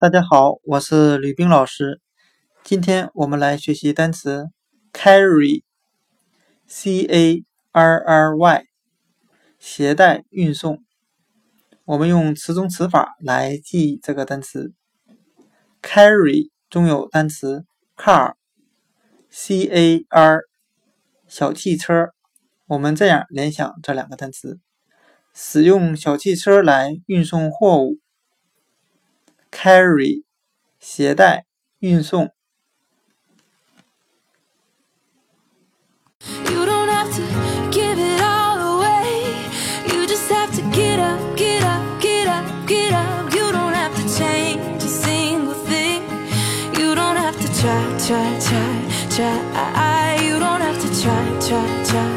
大家好，我是吕冰老师。今天我们来学习单词 carry，c a r r y，携带、运送。我们用词中词法来记这个单词。carry 中有单词 car，c a r，小汽车。我们这样联想这两个单词：使用小汽车来运送货物。carry 携带、运送。try, try, try. You don't have to try, try, try.